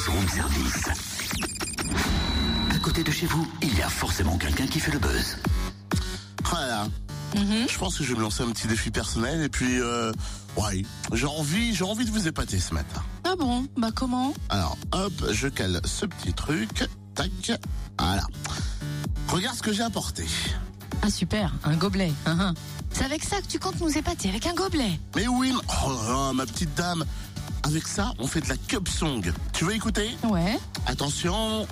buzz room service. À côté de chez vous, il y a forcément quelqu'un qui fait le buzz. Voilà. Je pense que je vais me lancer un petit défi personnel et puis euh, ouais, j'ai envie, j'ai envie de vous épater ce matin. Ah bon? Bah comment? Alors hop, je cale ce petit truc, tac, voilà. Regarde ce que j'ai apporté. Ah super, un gobelet. hein, hein. C'est avec ça que tu comptes nous épater, avec un gobelet. Mais oui, oh là là, ma petite dame, avec ça, on fait de la cup song. Tu veux écouter? Ouais. Attention.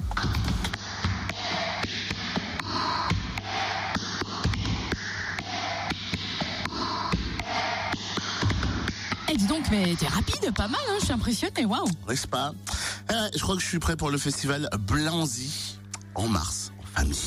Eh dis donc, mais t'es rapide, pas mal, hein, je suis impressionnée, waouh. N'est-ce pas? Eh, Je crois que je suis prêt pour le festival Blanzy en mars, en famille.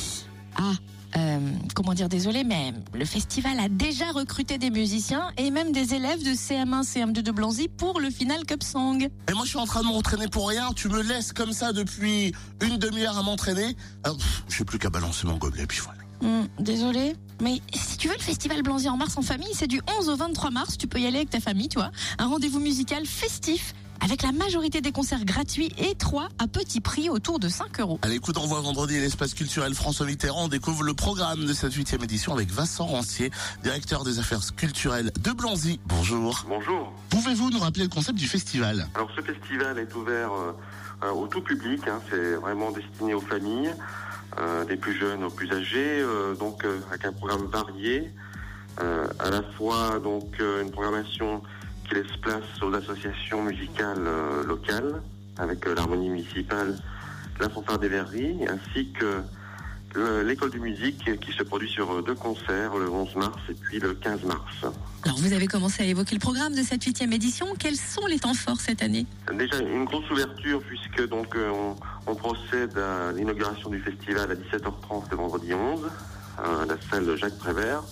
Ah, euh, comment dire, désolé, mais le festival a déjà recruté des musiciens et même des élèves de CM1, CM2 de Blanzy pour le final Cup Song. Et moi, je suis en train de m'entraîner pour rien. Tu me laisses comme ça depuis une demi-heure à m'entraîner. Ah, Je n'ai plus qu'à balancer mon gobelet, puis voilà. Hmm, désolé, mais si tu veux le festival Blanzy en mars en famille, c'est du 11 au 23 mars, tu peux y aller avec ta famille, tu vois. Un rendez-vous musical festif avec la majorité des concerts gratuits et trois à petit prix autour de 5 euros. Allez, écoute, on voit vendredi à l'espace culturel François Mitterrand. On découvre le programme de cette huitième édition avec Vincent Rancier, directeur des affaires culturelles de Blanzy. Bonjour. Bonjour. Pouvez-vous nous rappeler le concept du festival? Alors ce festival est ouvert euh, euh, au tout public, hein, c'est vraiment destiné aux familles, euh, des plus jeunes aux plus âgés, euh, donc euh, avec un programme varié, euh, à la fois donc euh, une programmation qui laisse place aux associations musicales euh, locales, avec euh, l'harmonie municipale, la fanfare des verreries, ainsi que le- l'école de musique qui se produit sur euh, deux concerts, le 11 mars et puis le 15 mars. Alors vous avez commencé à évoquer le programme de cette huitième édition. Quels sont les temps forts cette année? Déjà une grosse ouverture puisque donc euh, on, on procède à l'inauguration du festival à 17h30 le vendredi 11 à la salle Jacques Prévert.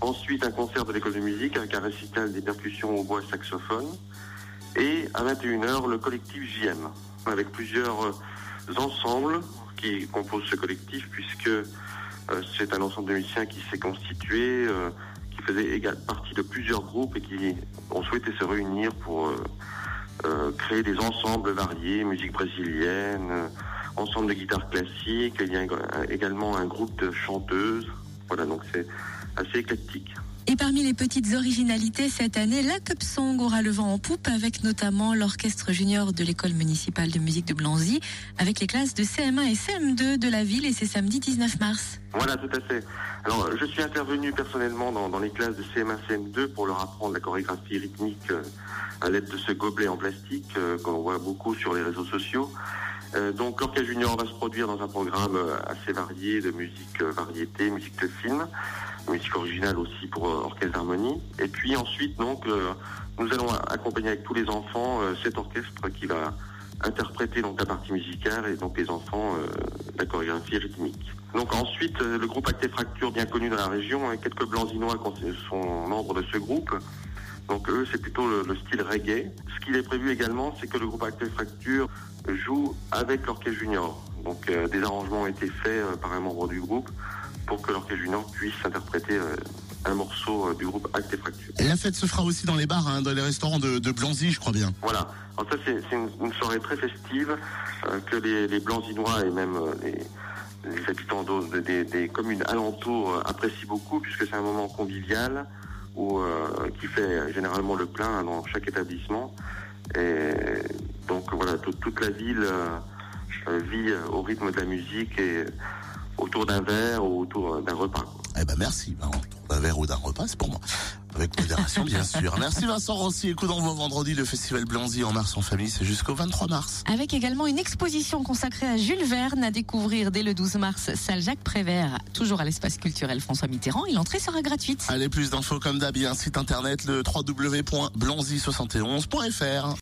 Ensuite un concert de l'école de musique avec un récital des percussions au bois et saxophone. Et à 21h le collectif JM avec plusieurs euh, ensembles qui composent ce collectif puisque euh, c'est un ensemble de musiciens qui s'est constitué, euh, qui faisait partie de plusieurs groupes et qui ont souhaité se réunir pour créer des ensembles variés, musique brésilienne, ensemble de guitare classique. Il y a ég- également un groupe de chanteuses. Voilà, donc c'est assez éclectique. Et parmi les petites originalités cette année, la Cup Song aura le vent en poupe avec notamment l'orchestre junior de l'école municipale de musique de Blanzy avec les classes de CM1 et CM2 de la ville et c'est samedi 19 mars. Voilà, tout à fait. Alors, je suis intervenu personnellement dans, dans les classes de CM1, CM2 pour leur apprendre la chorégraphie rythmique euh, à l'aide de ce gobelet en plastique euh, qu'on voit beaucoup sur les réseaux sociaux. Euh, donc, l'Orchestre Junior va se produire dans un programme euh, assez varié de musique euh, variété, musique de film, musique originale aussi pour Orchestre d'harmonie. Et puis ensuite, nous allons accompagner avec tous les enfants cet orchestre qui va interpréter donc la partie musicale et donc les enfants la chorégraphie rythmique. Donc ensuite, le groupe Acte et Fracture, bien connu dans la région, et quelques blanzinois sont membres de ce groupe. Donc eux, c'est plutôt le, le style reggae. Ce qu'il est prévu également, c'est que le groupe Acte et Fracture joue avec l'orchestre junior. Donc euh, des arrangements ont été faits euh, par un membre du groupe pour que l'orchestre junior puisse interpréter euh, un morceau du groupe Acte et Fracture. Et La fête se fera aussi dans les bars, hein, dans les restaurants de, de Blanzy, je crois bien. Voilà. Alors ça, c'est une, une soirée très festive que les, les Blanzinois et même les, les habitants des, des communes alentours apprécient beaucoup puisque c'est un moment convivial où, euh, qui fait généralement le plein dans chaque établissement. Et donc voilà, toute- la ville euh, vit au rythme de la musique et autour d'un verre ou autour d'un repas. Eh ben merci, ben, d'un verre ou d'un repas, c'est pour moi. Avec modération, bien sûr. Merci Vincent Rossi. Écoute, on voit vendredi le festival Blanzy en mars en famille, c'est jusqu'au 23 mars. Avec également une exposition consacrée à Jules Verne à découvrir dès le 12 mars, salle Jacques Prévert, toujours à l'espace culturel François Mitterrand et l'entrée sera gratuite. Allez, plus d'infos comme d'hab, il y a un site internet, le www.blanzy71.fr.